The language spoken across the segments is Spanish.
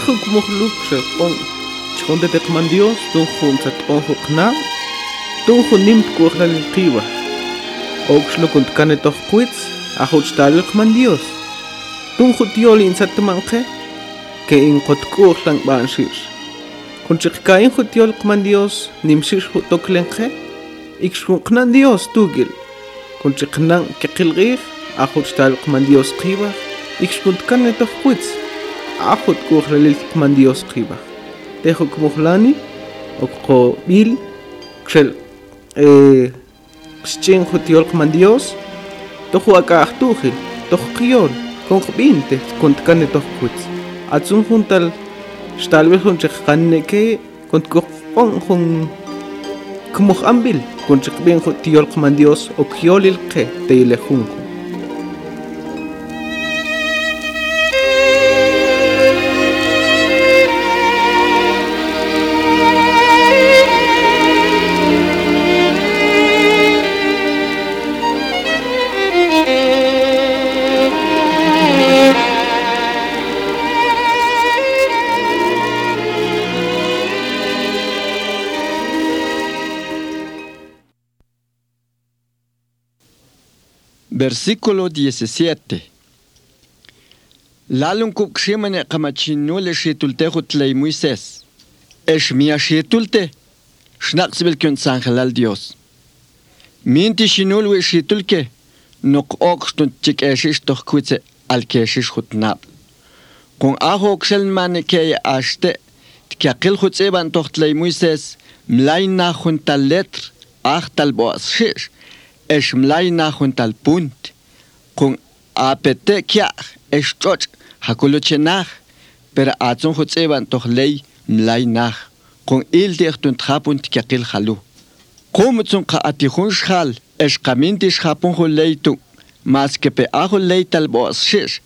איך הוא כמו חלוק שכון, שכון דתק מנדיוס, תון חון צטון חוקנה, תון חונים תקוח ללכיבה. אוג שלו קונטקן לתוך קוויץ, אחות שתלך מנדיוס. תון חוטיולי אינסט מנחה, כאין חותקוח לנקבן שיש. Kunchikkain jutiol kman Dios, nimshir jutoklenje, ikshuknan Dios tugil. Kunchiknan kekilgir, ajutstal kman Dios kiba, ikshkuntkan etof kuitz. Quits ajut kuhla lil man Dios qiwa tejo kumuhlani okko bil xel eh xchen jutiol man Dios tojo aka ahtujil toj qiol kon qbinte kont kane toj kuts atsun juntal tal vez jun chqanne ke kont ko on jun kumuh ambil Versículo 17. Lalun kuk shimane kamachinule shitultehu tlei Moisés. Es mia shitulte. Schnaxbel kun sangelal Dios. Minti shinulwe shitulke. Nok okstun chik eshish doch al keshish hutnab. Kun ahok shelmane keye ashte. Tkakil hutzeban toch tlei Moisés. Mlaina junta letr. Achtal boas shish. eshmlay nach und al punti kun apete kia exchoch nach per atzon jotseban tohlei mlainaj kun ildi ehtun tjapunt kiakil jalu kumutsun ka es xal exqaminti xapun joleitu mas que pe ajo leital bosis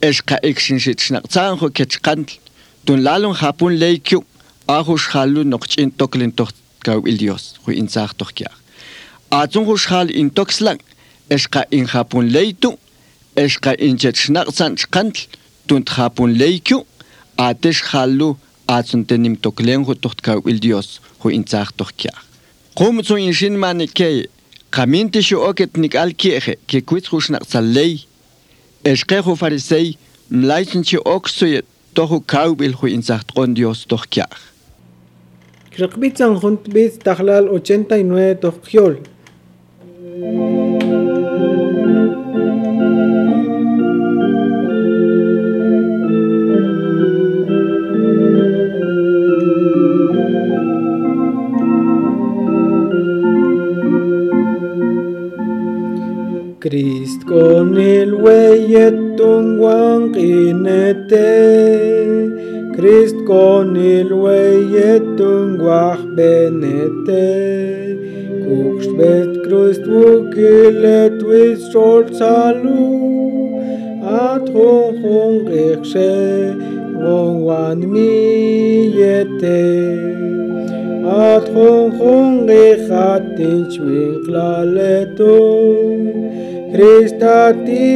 exqa ixinxichnaqtsanjo kechqantl. Tun lalun hapun leikyu ajo xalu noqch'in toklin tohkawil dios ju insaj tohkiaj azungushal in toxlan eska in japun leitu. Eska in chechnaqsan chqantl tunt japun leikyu atesh halu azuntenim toklen hu tohtka il dios hu in tsaq tohkya qum zu in shin manike qaminte shu oket nik alkieje ke kuit hushnaq sallei eska hu farisei. Mlaichin chi oksuye tohu kaubil hu in tsaq tqon dios tohkya Rakbitzan Huntbitz Tahlal 89 Tohkyol Crist con el hueyet un guanquinete. Christ con il weietung wach benete. Guckst mit Christ wukilet with stolz salu. At hung hung ichshe, wong wan mi yete. Ad hung hung ich hat in schwinklaleto. Christ hat die.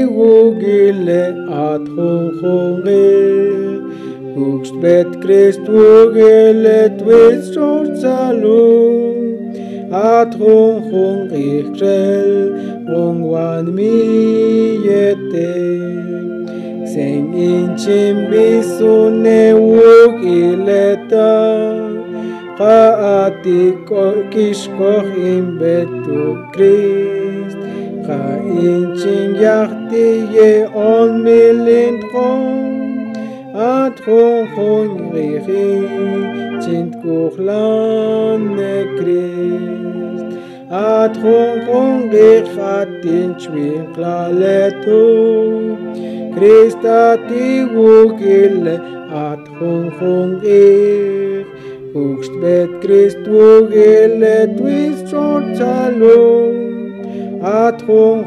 Ux bet Christu gelet wis sort salum at hon hon ich krel hon wan mi yete sen in chim bisune uk ileta qaati ko kishko im betu Christ qa in chim yachti ye on milin khon Atchon richi, tzint kuchlan nekrist. Atchon richatin chwin klaleto. Kristati wugile atchon rich. Ukst bet krist wugile twist short salom. Atchon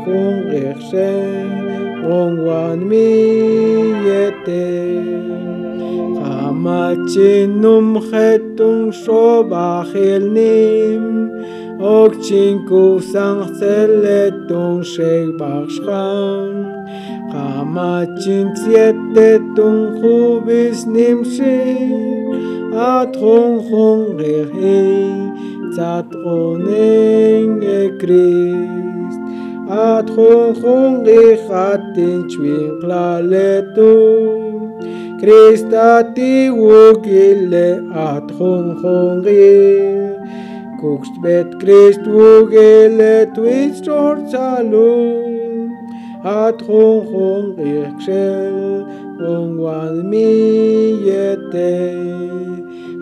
rich shem. ongwan miyete. Kamachinum hetung shobachilnim Okchinku sangceletung shegbachshkan Kamachin tietetung hubis nimshin Atrung hungrihi zatrunen gekriegt Atrunjung ihatin chuin Krista Kristati wugile atrunjungi. Kuxt bet krist wugile twistor salum. Atrunjung ikhshel ungwan miyete.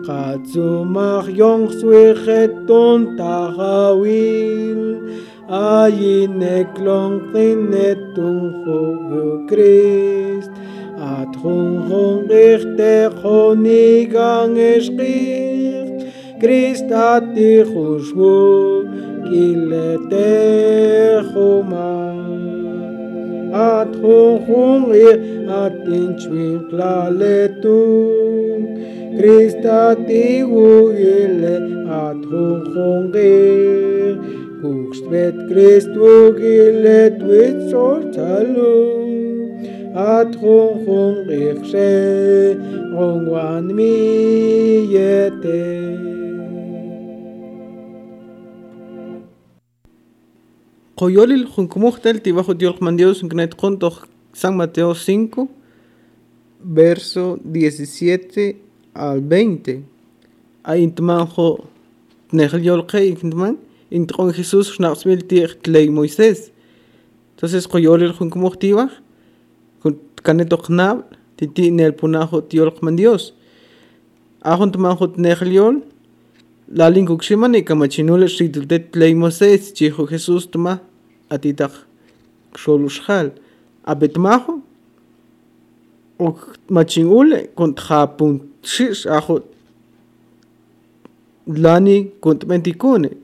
Katzumach yong swicheton tahawil. Ayinek long plinet tung ho Christ. At hung hung richte honi gang es Christ at dich ushwu gilete homa. At hung hung ri at in chwin klaletum. Christ at dich ugile at hung hung ri. Kukst vet Krist wugile twit sortalo at hong hong e xe hong mi yete Coyolil Juncumuchtel Tibajo Dios Dios Gnet Conto San Mateo 5, verso 17 al 20. Ahí intmanjo Nehel Yolke Intman, intron Jesús Schnaxmil Tir Tlei Moisés. Entonces Coyolil Juncumuchtiva, Caneto Knab, Titi Nel Punajo Tiolkman Dios. Ajon Tmanjo Nehel Yol, la linguk shimani kamachinule shidlte tlei Moses chijo Jesús tma atitak xoluxjal abetmajo o machinule kont japun shish ajo lani kont mentikune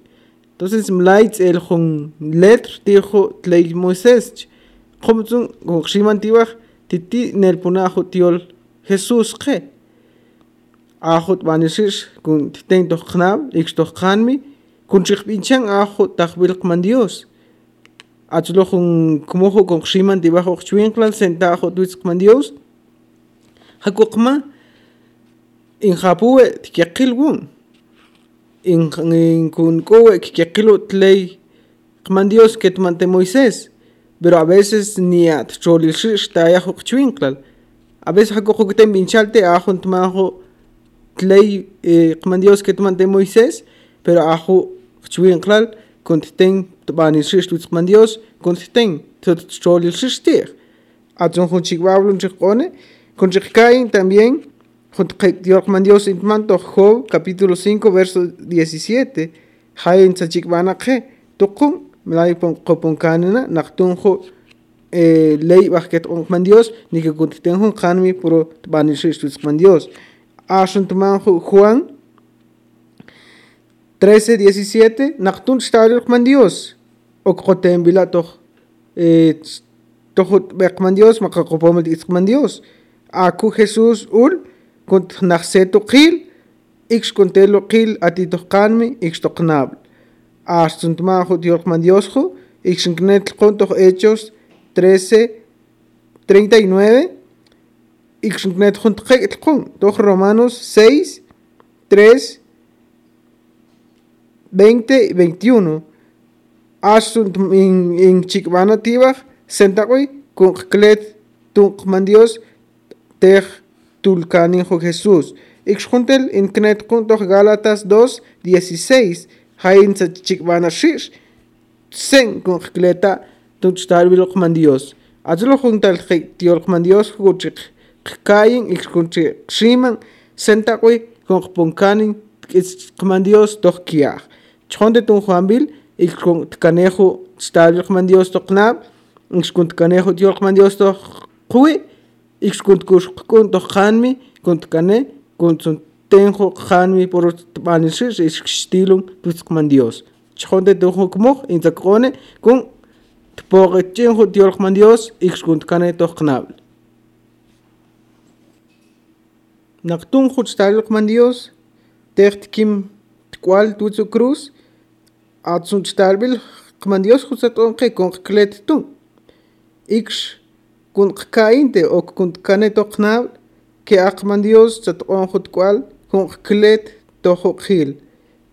entonces mlaitz el jon letr tijo tlei Moses khomtsun go shiman tibaj titi nel punajo tiol Jesús khe ajo banishish kun ten to knab ik to khanmi kun chik pinchan ajo tahbil man Dios achlo kun kumojo con shiman debajo chwinklan sentajo tuis man Dios hakukma in japue tikakil wun in in kun kowe kikakilo tlei man Dios que mante Moisés pero a veces ni at cholilshish tayajo chwinklan a veces hakujo ten pinchalte ajo tmajo tlei eh, man Dios que tomante Moisés, pero ajo chwinkral contiten tbani shish tu man Dios contiten tot cholil shishtir. Atson con chigwablo chikone, con también Dios man Dios in manto Job capítulo 5 verso 17. Hayin chikbana khe tokun mlai pon kopon kanina naktun jo eh, ley bajet man Dios ni que contiten hon kanmi puro tbani shish tu man Dios. Ashuntuman Juan 13, 17, Nachtun Stadion man Dios, Okrotem Bilatoch, Tohut Bekman Dios, Makakopomel Dios, Aku Jesús Ul, Kunt Nachseto Kil, Ix Contelo Kil Atitoch Kanmi, Ix Toknabl. Ashuntuman Dios man Dios, Ix Kontoch Hechos 13, 39, Ixnet Juntjekun, dos Romanos 6, 3, 20 y 21. Asunt in, in Chikbana Tibach, Sentawi, con Klet Tunkman Dios, Tej Tulkanin Jesús. Knet Kuntoch Gálatas 2, 16. Hain Chikbana Shish, Sen con Kleta Tunchtarbilokman Dios. Azlo juntal Tiolkman Dios, Guchik kayin ixkunchi ximan sentaqui con ponkanin kman Dios toh kiaj chonde tun Juanbil ixkun kanejo stabil kman Dios toh knab ixkun kanejo tiol kman Dios toh икс кунт кушк кунт ханми кунт кане кунт тенхо ханми порут банишиш икс штилун тускман диос чхонде дохокмох инзакроне кун тпогэчэнхо диолхман диос икс кунт кане тохнабл нактун хуч талхман диос техт ким ткуал туцу крус атсун чталбил хман диос хуцатон кэ кон клеттун икш kun kainte o kuntkanet oqnab ke akman Dios satq'on jutq'al kunqklet tojoqil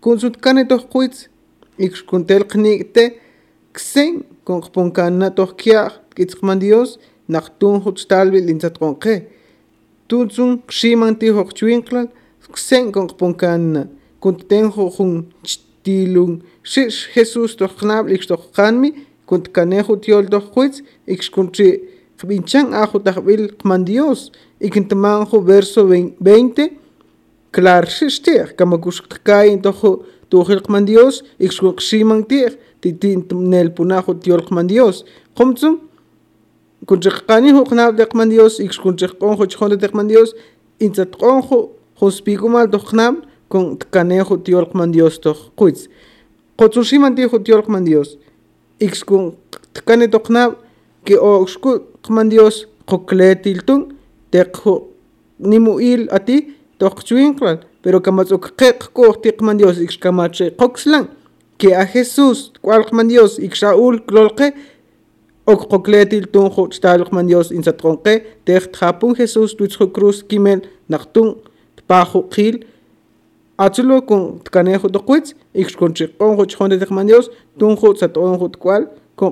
kunsutkanet ojqwitz ikxkuntel qnik'te ksen kunqponkana tojkiaj tk'itzqman Dios nach tun jutztalb'il intsatq'onqe tuntzun kximan ti joqchwinqlal ksen kunqponkana kuntten jun chtilun xix Jesús tojqnab' ikxtoqqanmi kuntkanej ik tojqwitz ikxkunchi' Kbinchan ajo tahbil man Dios ikintamanjo verso 20 clar xixtiq kamakuxkay tojo tujil man Dios ixkuximan tiq titin nel punajo tiol man Dios. Qomtsun kunchiqani hu qnab de man Dios ixkunchiqonjo chjon de man Dios intzatqonjo hospigumal to qnab con kanejo tiol man Dios to quits qotsushiman tijo tiol man Dios ixkun tkane to qnab que oxku qman Dios qokletiltun teqjo nimuil ati toqchuinqlan pero kamatzuk qeq ko tiqman Dios ixkamache qoxlan que a Jesús cualqman Dios ixaul klolqe ok qokletiltun jo xtalqman Dios insatqonqe teq japun Jesús tuitzjo cruz kimel naqtun pajo qil atzulo con kanejo toquitz ixkonchiqon jo chjonde tiqman Dios tunjo saton jo cual con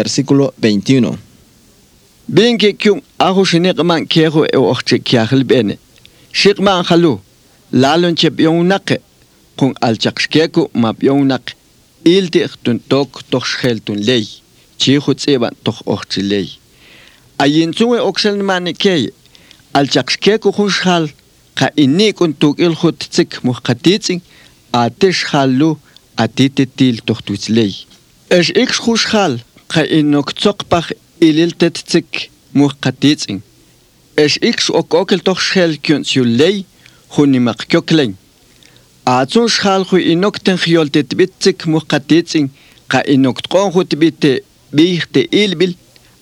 versículo 21. Bien que kyun ahu shiniqman kehu e oxche kyahil bene. Shiqman khalu lalon chep yonaq qun alchaqshkeku map yonaq ilti xtun tok tok shkeltun ley. Chi khutseban tok oxche ley. Ayinsuwe oxelman key alchaqshkeku khunshal qa inni kun tukil khutzik muqatitsin atish khalu atitetil tok tutsley. Esh iksh khushal qa'inuqtsoqpaj ililtetzik mujqatitz'in ex ik xok'okil toj xel kyuntsiuley jun nimaqkyokley atsun xjal ju inokten jyoltetbitzik mujqatitz'in qa'inuqtq'on ju tbite bij te ilbil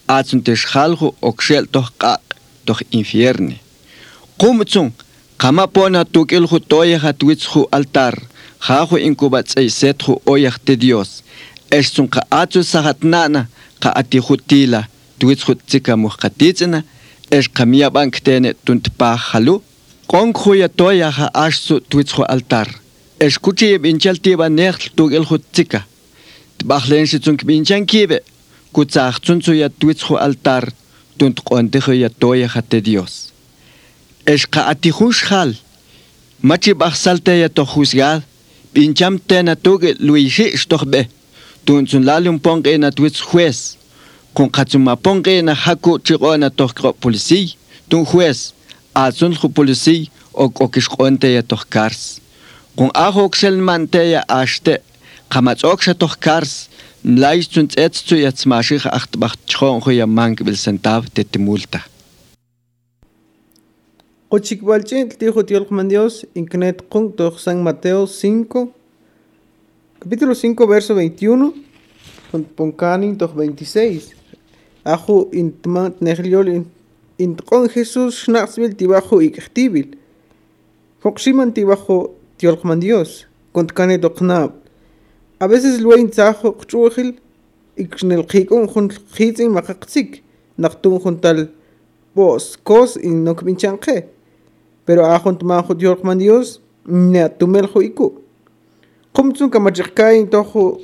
atsun te xjal ju okxel toj qaq' toj infierne. Qumtsun qama pona tuk'il ju toyaj atwitz ju altar jaju incubatz'eyset ju oyaj te dios. Эшсун каатсу сахатнана каати хутила туис хутсика мухкатицна эш камия банктене тунтпа халу конхуя тоя ха ашсу туис ху алтар эш кучи бинчалтива нехл тугел хутсика тбахленши цунк бинчанкиве куцахцун цуя туис ху алтар тунт контихуя тоя хате диос эш каати хушхал мачи бахсалте я то хузгал бинчамтена тугел луиши штохбе ati hush hal machi bahsalte ya to juzgar pincham tena tuge luishi stohbe tunsun lalum ponge na tuits juez. Con katsuma ponge na haku chigo na tohkro polisi tun juez atsun ju polisi o okishqonte ya tohkars con ajo oksel mante ya ashte qamatz oksha tohkars mlais tun tsets tu ya tsmashich acht bacht chon jo ya mank bil centav tetimulta Ochikbalchin tijo tiolkman Dios incnet San Mateo 5 capítulo 5 verso 21 con poncanin toch 26 ajo intman negliol in in con Jesús schnaxbil tibajo iktibil Foximan tibajo tiolkman Dios con kane doknab a veces lo inzajo chuchil iknel khikon khun khitin makaqsik naqtun khun tal bos kos in nok binchanqe pero ajo tumanjo dios man dios ne tumeljo iku qumtsun kamachikay tojo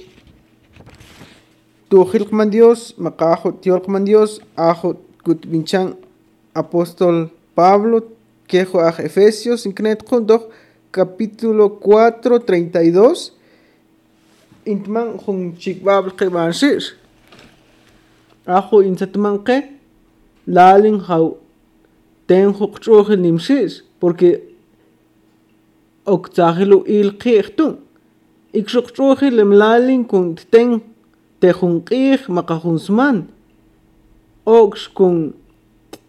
tuhil man dios maqajo dios man dios ajo kut binchan apóstol Pablo quejo a Efesios incnet doch capítulo 4 32 intman jun chikbabl qiban shir ajo insatman qe lalin jaw ten juqchuj nimshis porque oktahilu il qihtun ikxuqt'uji limlalin kunkt'en tejun q'iij maqa jun sman. Oqx kun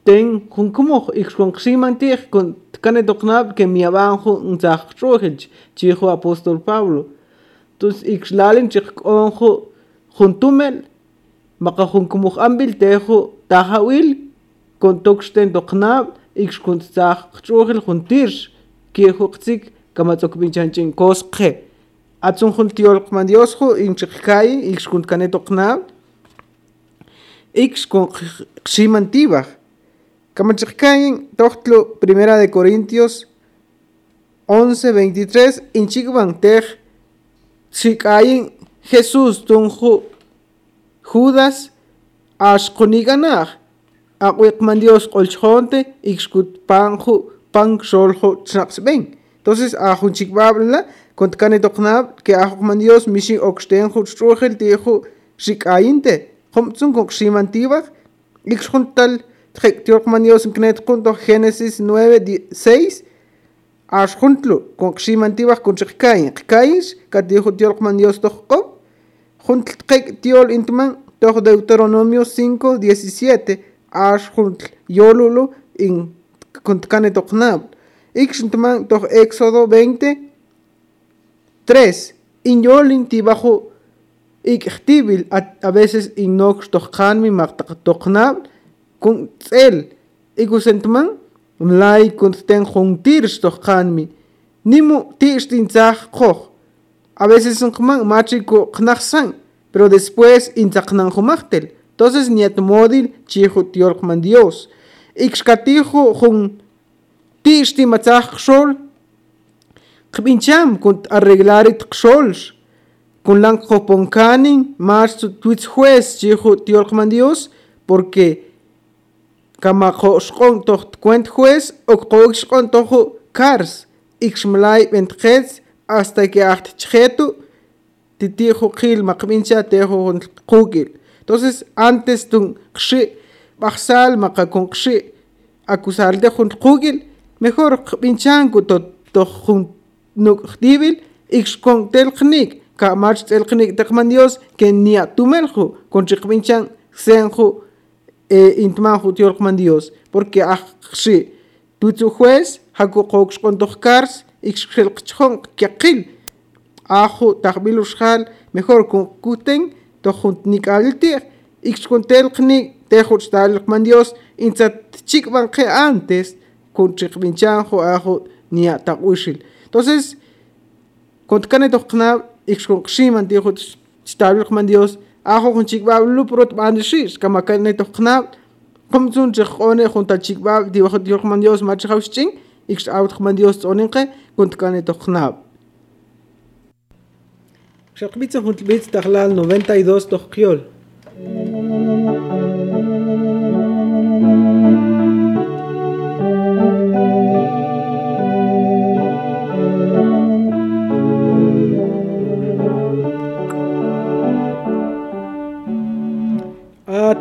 t'en jun kumuj ixwan qximan tiij kun tkane toqnab que miyab'an jun ntzaj apóstol Pablo. Tus ikxlalin chikq'on ju jun tumel maqa jun kumuj anb'il teju taj awil kon tokxten toqnab ixkuntzaj qch'ujil jun tirx ke qtzik kamatz'okb'inchan ch'inkosqe jun tiol man dios ju in chikkai ix kun kane doknab ix kun ximantiba kamachikkai tochtlo primera de corintios 11 23 in chikban tej chikayin jesús tunju judas ashqoniganaj akwik man Dios qolchjonte ixkut panju pan xoljo entonces ajun chikbabla kont kane toqnab que ajuk man Dios mishi oksten ju chujel tiju shikayinte qomtsun kok shimantibak ixjuntal tjektiok man Dios knet kunto Génesis 9 6 ashjuntlu kok shimantibak kun chikayin qkayish katijo tiok man Dios toqob juntl tjek tiol intman toq Deuteronomio 5 17 ashjuntl yolulu in kuntkane toknab ixntman tok éxodo 20 3 in yolin tibajo a veces in nox tokhanmi maqtaq toknab kun tsel ikusentman mlay kunten juntirs tokhanmi nimu tixtin tsaj qoj. A veces nkman machiko qnaxsan pero después intzaqnan jumachtel entonces niet modil chijo tiolkman Dios. Ixkatijo jun tixti matzaj kunt arreglarit xolx kun lang qoponkanin mas twitz juez chijo tiolkman Dios porque kama qoxqon toht cuent juez o cars ixmlay bentjets hasta que acht chjetu titijo tejo qukil. Entonces antes tun kun qshi acusar de jun qukil mejor qbinchan ku to to jun nuk dibil ix con tel qnik ka march tel qnik taqman dios que ni atumelju con qbinchan senju e intman ju tiolqman dios porque qshi tutsu juez haku qox con tojkars ix qilqchon qaqil ajo uxjal mejor con kuten tojunt nikaltir ix con tel qnik tejuch talqman dios intzat chikban antes con ni ataquishil Entonces, con Dios, ajo con chikbab prot bandishish, kamakane toknab, com sun chekone junta chikbab, dibajo Dios man Dios machausching, ixaut man Dios onenke, kuntkane toknab. Shakbitza juntbitz tahlal 92 tokiol.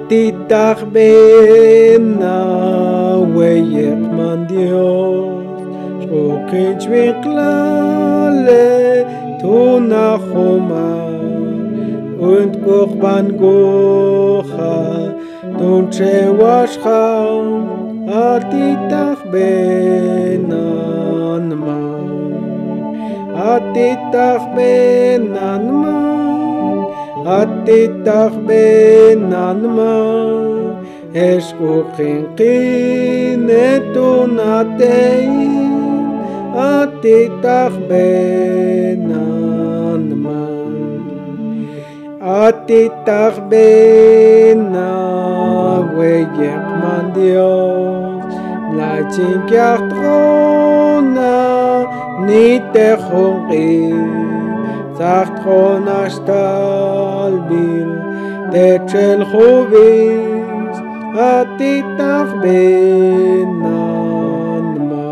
Atitach bena weyek man Dios. Shokich wiklale tunachoma und Buchban gocha Tunche washcha Atitach benan man Atitach benan man atitach benanma eskuchinkin etunatein atitach benanma atitach benaweyek mandios la chinkiach trona ni te سخت خانش تلبیر تکشل خوبیز עתיד נח בינן מה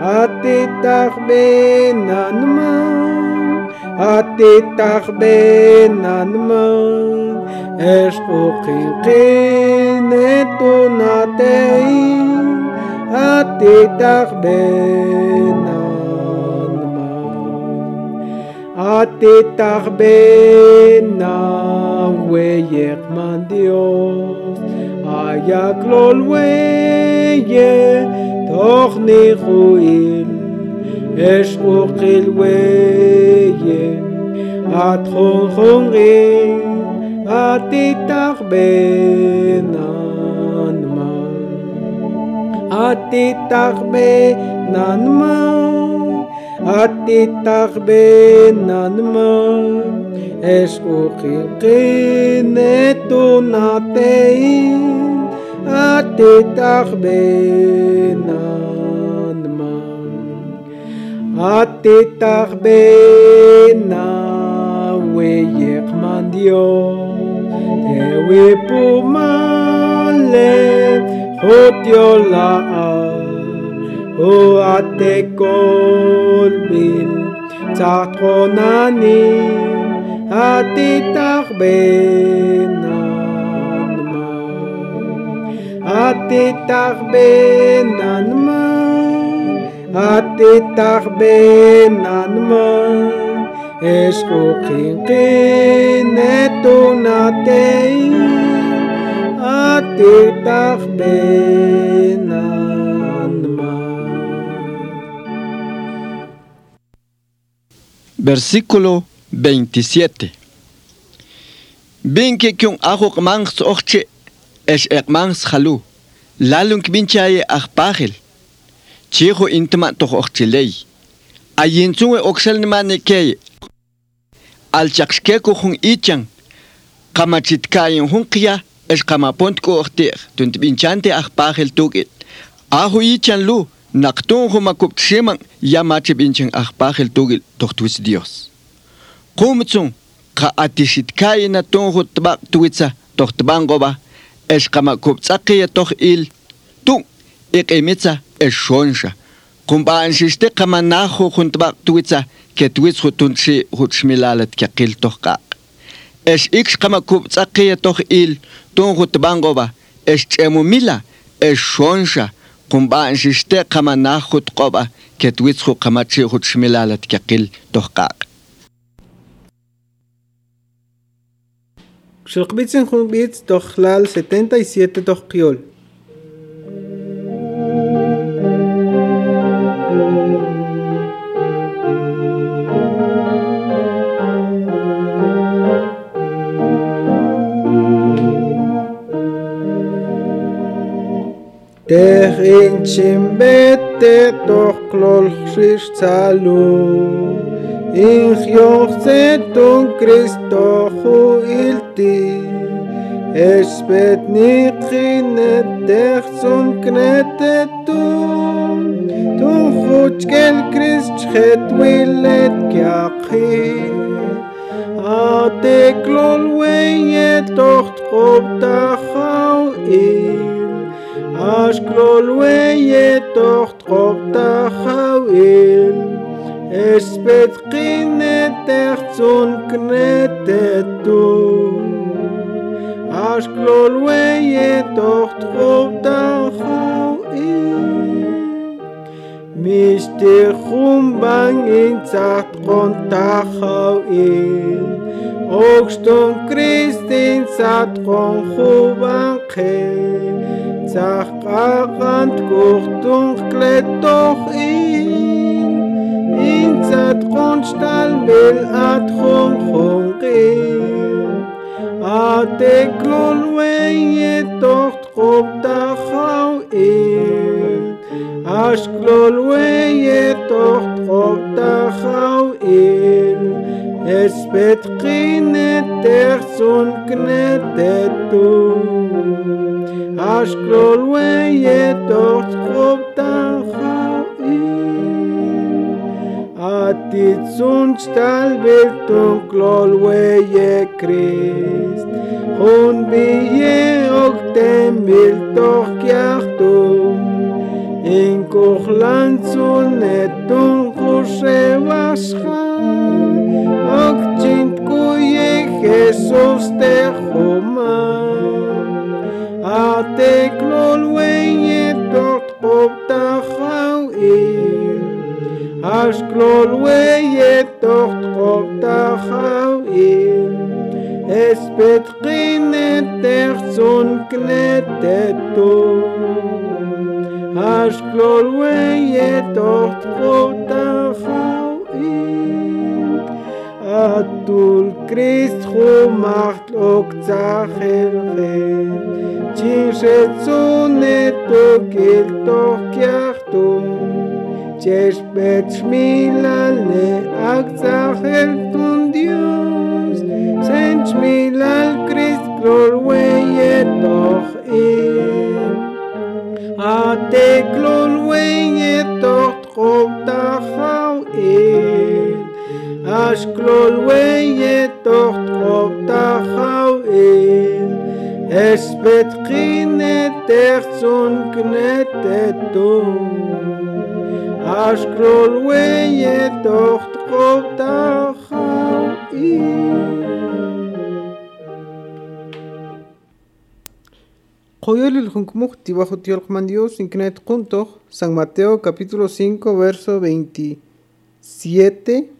עתיד נח בינן מה עתיד נח בינן מה אש חוכיכין נתונתאים עתיד נח בינן Atetarbena weyer mandios Ayaklol weye torneroil Eshrochil weye Atronronril Atetarbenan man Atetarbenan man התיתך בננמה, אש וכיכי נתונתי, התיתך בננמה, התיתך בנה ויחמדיו, תאווי פומלה, חוטיו לאב, או התקול תגביל צעטרונני התתרבנן מן התתרבנן מן התתרבנן מן אשכוחין כנתונתן התתרבנן Versículo 27. Binke kyung ahok mangs ochche es ek mangs halu. Lalung binchaye achpachel. Chiho intma toch ochche lei. Ayin tsunge oksel nimane keye. Al chakske ko hun ichang. Kamachit kayen hun kya es kamapont ko ochter. Tunt binchante achpachel tugit. Ahu ichan lu. Naktonho makopcheman yamache binchen ahpahel togel tortuis Dios. Kumtsun ka atishit kaya na tonho tabak tuitsa tortbangoba eskamakoptsakia toch il tu ekemitsa eshonsha. Kumbaanshiste kamanaho huntbak tuitsa ketuits hutunshi hutshmilalat kakil tohkak. Es ik kamakoptsakia toch il tonho tbangoba es chemumila eshonsha. قنبان ششتي قما ناخد قبا كتويتسخو قما تشيخد شملالة كقل تحقاق Xilqbitzin junbitz tojlal 77 tojkiol. Տեղին չմետե տողքլոլ խշիշ ցալու Ինխ յողցեն տուն Քրիստոխու իլտի Ես պետնի քինը տեղցուն կնետե տուն Տուն խոճկել Քրիստ չխետվիլ էդ կյախի Ատեկլոլ վեյե տողտ խոպտախ Ashkol weye tocht qopta khawil Espet qinet tertzun knetetu Ashkol weye tocht qopta khawil Mishte khum bang in zacht qonta khawil Ogston kristin zat qon khuban khawil Zarqaqant kurtunqle toqin Intzat qonstal bil at khonqin Ateklul weye toqt qobta khawin Ashklul weye toqt qobta khawin εσπέτ κίνεται σολκνέται του Ασκρολουέγε το σκοπτά χαΐν Ατιτσούν σταλβερ τον κλολουέγε Κρίστ Χον βιέ οκτέμβιλ το aos techoman ateklol weyet dort op tachau ir ashklol weyet Ashklol weye toch trop tachau in Es bet khinet der zun knetetu Ashklol weye toch trop tachau in Koyol el Junkmukti bajo Tiolkman Dios Inknet Kuntoch, San Mateo capítulo 5 verso 27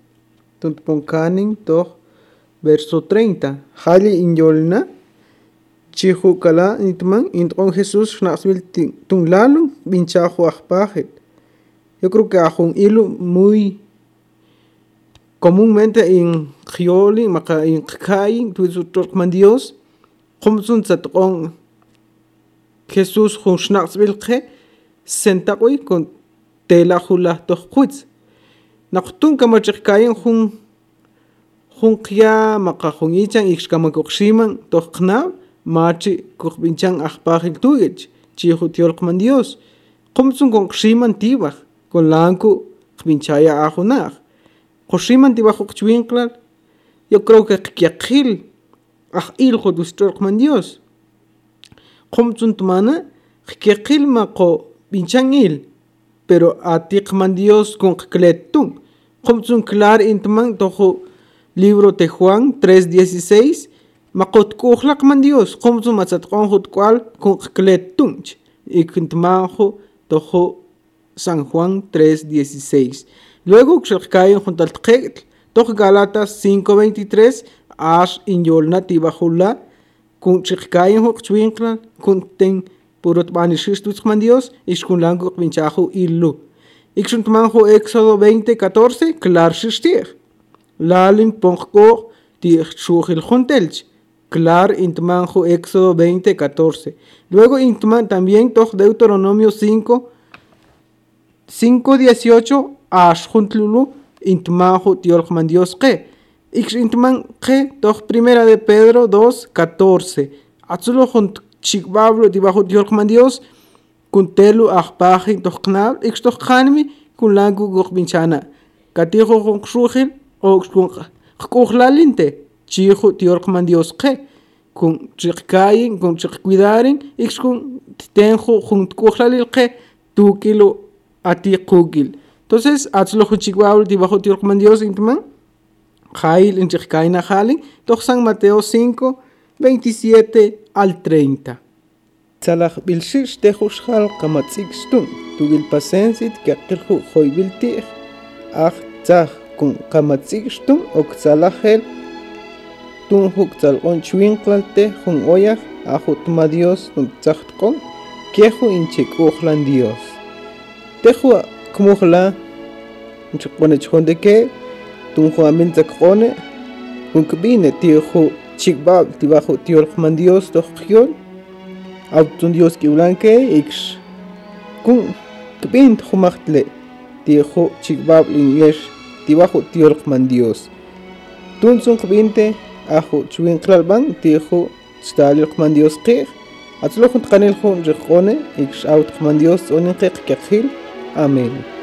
Tuntponkanin toch verso 30 Hali Inyolna Chihukala Nitman Intron Jesús Schnaxvil Tunlalu Binchajo Ajpajet Yo creo que ajo un hilo muy comúnmente en Gioli, Maka en Kai, Tuizutokman Dios, como son Zatron Jesús hun schnaxbil khe sentaqui con tela hula to khutz naqtun kama chiqkayin hun hun qya maqa hun ichan ikshkama kuqshiman toqna machi kuqbinchan aqpajin tugech chihu tiolqman dios. Qumtsun kon qshiman tibaj kon lanku qbinchaya ajunaj qushiman tibaj uqchwinqlal yo creo que qiaqil aj ilqu dustorqman dios. Qumtsun tmana qiaqil maqo binchan il. Pero atiqman Dios con qkletun. Qumtsun clar intman tojo libro de Juan 3:16 maqot kuhlaqman Dios. Qumtsun matzatqon hutqal con qkletun ikintmanjo tojo San Juan 3:16 luego qxalqayen junto al tqeql toj Galatas 5:23 ash inyolna tibajula kun chikayen hok chwinkla kun ten purot bani shistutz man Dios is kun lango pinchajo illu ikshun manjo Éxodo 20:14 klar shishtir lalin ponko ti shuhil juntelch. Klar intmanjo Éxodo 20:14 luego intman también toj Deuteronomio 5 5:18 ash juntlulu intmanjo tiolman Dios que Ix intman que toch primera de Pedro 2, 14. Atzulo junt chikbablo debajo de Dios Dios kun telu ajpaji toch knal ix toch khanmi kun langu gok binchana. Katijo con ksuhil o kun kuklalinte chijo Dios Dios que kun chikkayin kun chikkuidarin ix kun tenjo junt kuklalil que tu kilo ati kugil. Entonces, atzulo junt chikbablo debajo de Dios intman Jail en Chikaina Jalin, doch San Mateo 5, 27 al 30. Tzalach bilshish tehus hal kamatzig stun, tugil pasensit kakilhu hoibiltich, ach tzach kun kamatzig stun, ok tzalachel, tun huk tzalon chwinklalte, hun oyach, ahut ma Dios, tun tzachtkon, kehu inchik uchlan Dios. Tehu kumuhla, nchukwane chonde ke, tun juamin zakone kun kbine tijo chikbab tibajo tiol man dios to khiol autun dios ki blanke x kun kbin khumachtle tijo chikbab linyesh tibajo tiol man dios tun sun kbinte ajo chuin kralban tijo stalil man dios qih atzlo junt qanil jun riqone ik xawt qman dios onin qeq amen